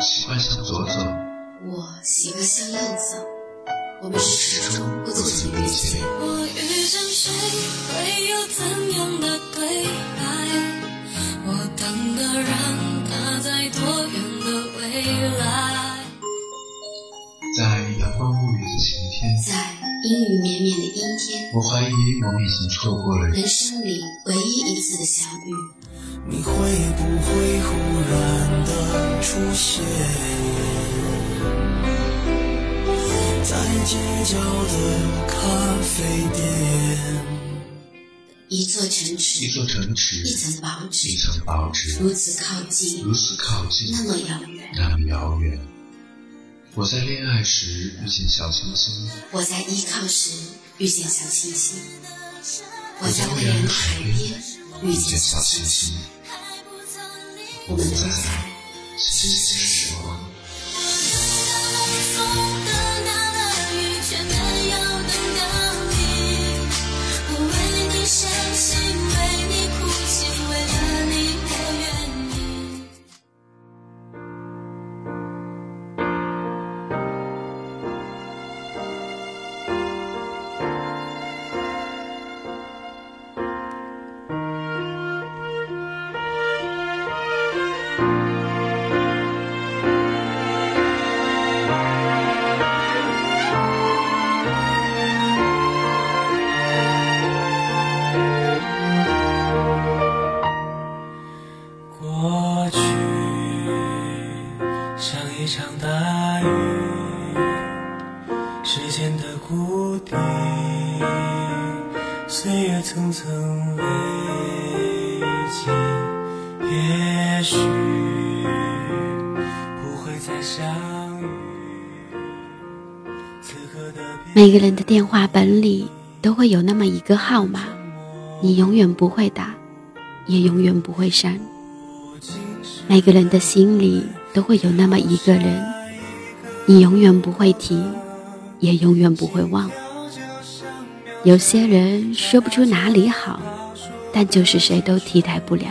习惯向左走，我习惯向右走。我们始终不曾遇见。我遇见谁，会有怎样的对白？我等的人，他在多远的未来？在阳光沐浴的晴天，在阴雨绵绵的阴天，我怀疑我们已经错过了人生里唯一一次的相遇。你会不会忽然的出现在街角的咖啡店？一座城池，一座城池，一层薄纸，一层薄纸，如此靠近，如此靠近，那么遥远，那么遥远。我在恋爱时遇见小清新，我在依靠时遇见小清新，我在蔚蓝海边遇见小清新，我们都在谢谢时光。岁月层层累积，也许不会再相遇。每个人的电话本里都会有那么一个号码，你永远不会打，也永远不会删。每个人的心里都会有那么一个人，你永远不会提，也永远不会忘。有些人说不出哪里好，但就是谁都替代不了。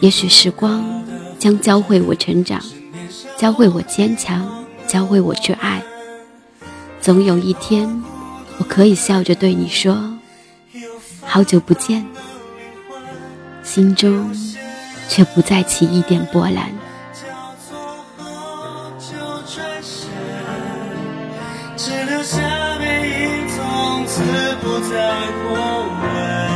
也许时光将教会我成长，教会我坚强，教会我去爱。总有一天，我可以笑着对你说：“好久不见。”心中。却不再起一点波澜。只留下背影，从此不再过问。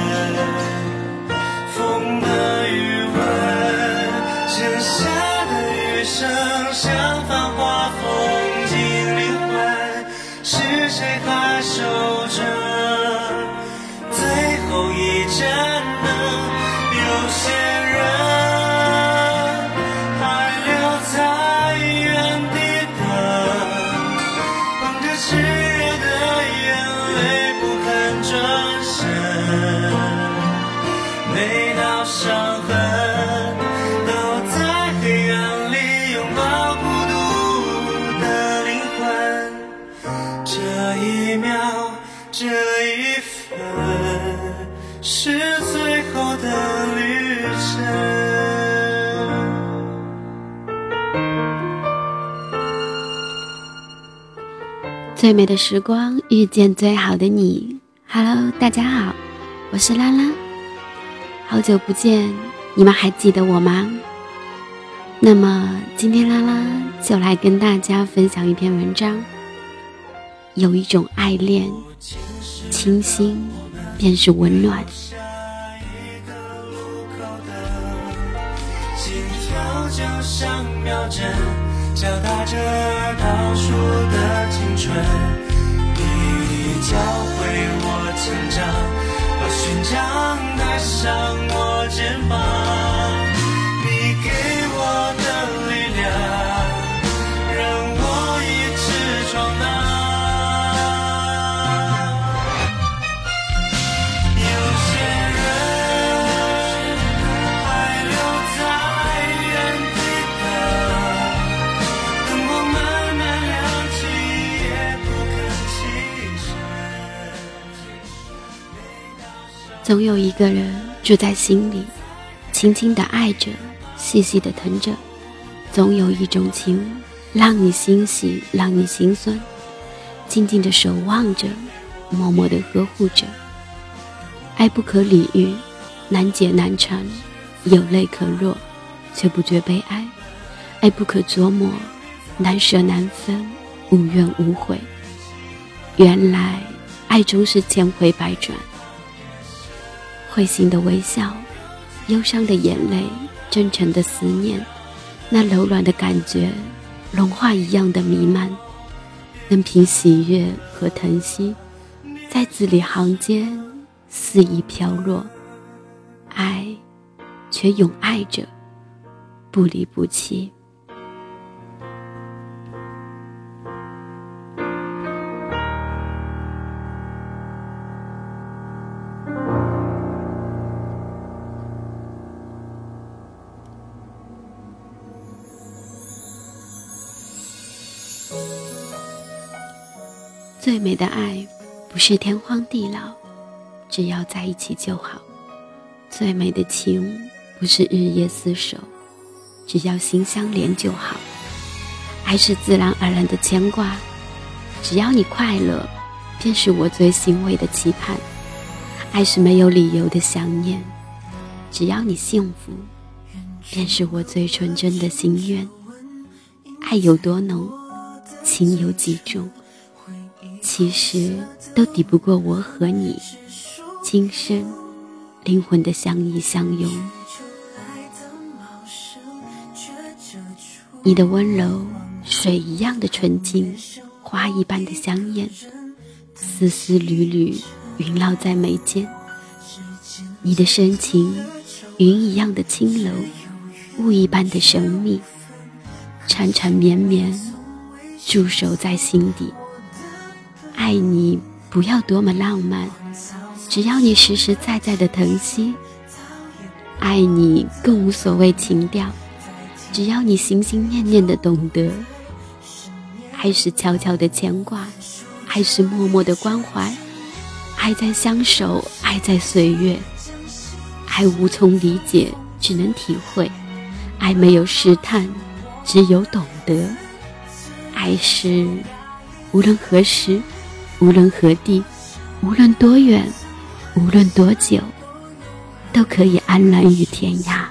最美的时光遇见最好的你。Hello，大家好，我是拉拉，好久不见，你们还记得我吗？那么今天拉拉就来跟大家分享一篇文章。有一种爱恋，清新便是温暖。心跳就像秒针。敲打着倒数的青春，你教会我成长，把勋章带上我肩膀。总有一个人住在心里，轻轻的爱着，细细的疼着，总有一种情，让你欣喜，让你心酸，静静的守望着，默默的呵护着。爱不可理喻，难解难缠，有泪可落，却不觉悲哀；爱不可琢磨，难舍难分，无怨无悔。原来，爱终是千回百转。会心的微笑，忧伤的眼泪，真诚的思念，那柔软的感觉，融化一样的弥漫，任凭喜悦和疼惜，在字里行间。肆意飘落，爱，却永爱着，不离不弃。最美的爱，不是天荒地老。只要在一起就好，最美的情不是日夜厮守，只要心相连就好。爱是自然而然的牵挂，只要你快乐，便是我最欣慰的期盼。爱是没有理由的想念，只要你幸福，便是我最纯真的心愿。爱有多浓，情有几重，其实都抵不过我和你。今生灵魂的相依相拥，你的温柔，水一样的纯净，花一般的香艳，丝丝缕缕萦绕在眉间。你的深情，云一样的轻柔，雾一般的神秘，缠缠绵绵，驻守在心底。爱你，不要多么浪漫。只要你实实在在的疼惜，爱你更无所谓情调。只要你心心念念的懂得，爱是悄悄的牵挂，爱是默默的关怀，爱在相守，爱在岁月，爱无从理解，只能体会。爱没有试探，只有懂得。爱是无论何时，无论何地，无论多远。无论多久，都可以安然于天涯。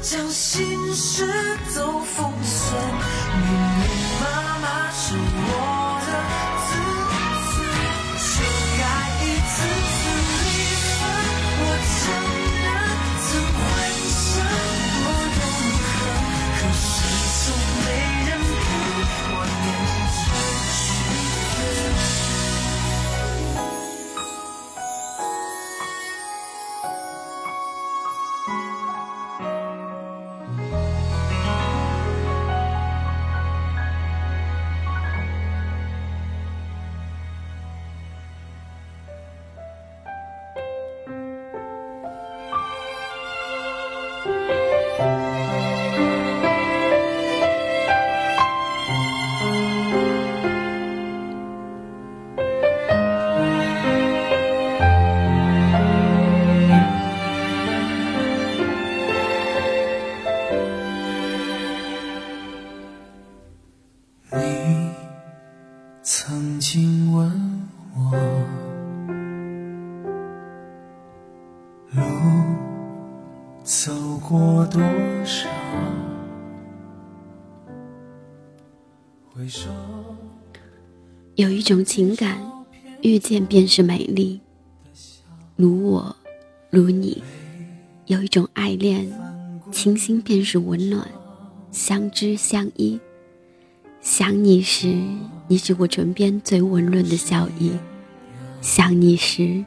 将心事都封存，密密麻麻是我。种情感，遇见便是美丽，如我，如你；有一种爱恋，倾心便是温暖，相知相依。想你时，你是我唇边最温润的笑意；想你时，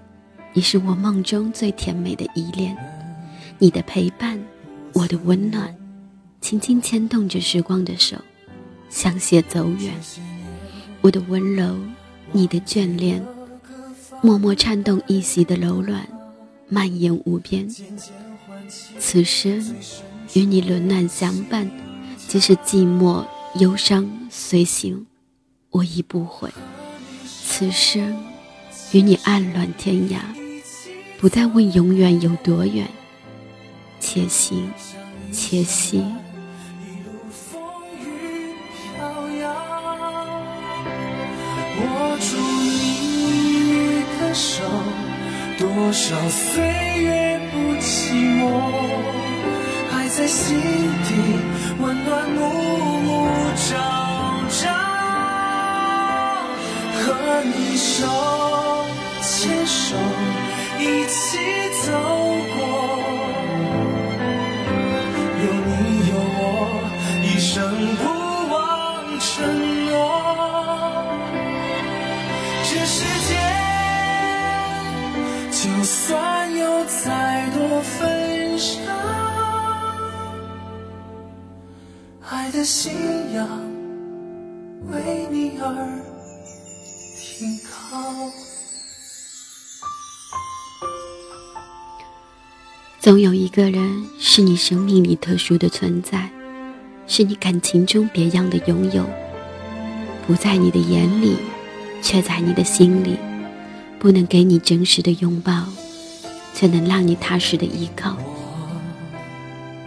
你是我梦中最甜美的依恋。你的陪伴，我的温暖，轻轻牵动着时光的手，相携走远。我的温柔，你的眷恋，默默颤动一席的柔软，蔓延无边。此生与你冷暖相伴，即使寂寞忧伤随行，我亦不悔。此生与你暗乱天涯，不再问永远有多远，且行且惜。握住你的手多少岁月不寂寞，爱在心底温暖，暮暮朝朝。和你手牵手，一起走过，的信仰为你而停靠。总有一个人是你生命里特殊的存在，是你感情中别样的拥有，不在你的眼里，却在你的心里。不能给你真实的拥抱，却能让你踏实的依靠。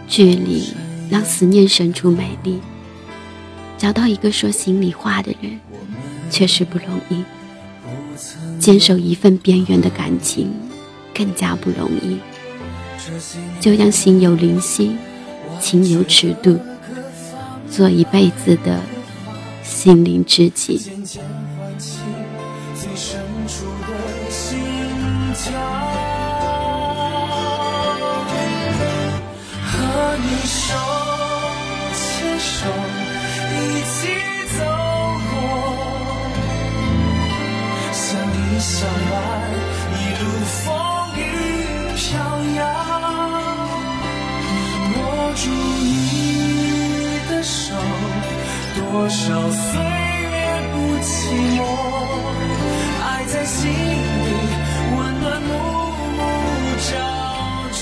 距离让思念生出美丽，找到一个说心里话的人，确实不容易。坚守一份边缘的感情，更加不容易。就让心有灵犀，情有尺度，做一辈子的心灵知己。和你手，起走过，相依相伴，一路风雨飘摇。握住你的手，多少岁月不寂寞，爱在心底，温暖暮暮朝朝。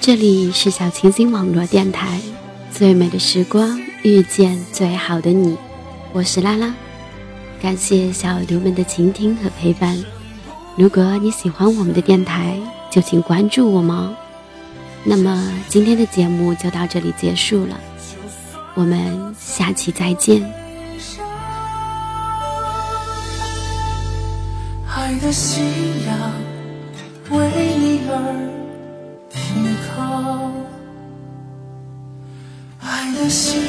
这里是小清新网络电台，最美的时光遇见最好的你，我是拉拉，感谢小耳朵们的倾听和陪伴。如果你喜欢我们的电台，就请关注我们哦。那么今天的节目就到这里结束了，我们下期再见。爱的信仰为你而。see.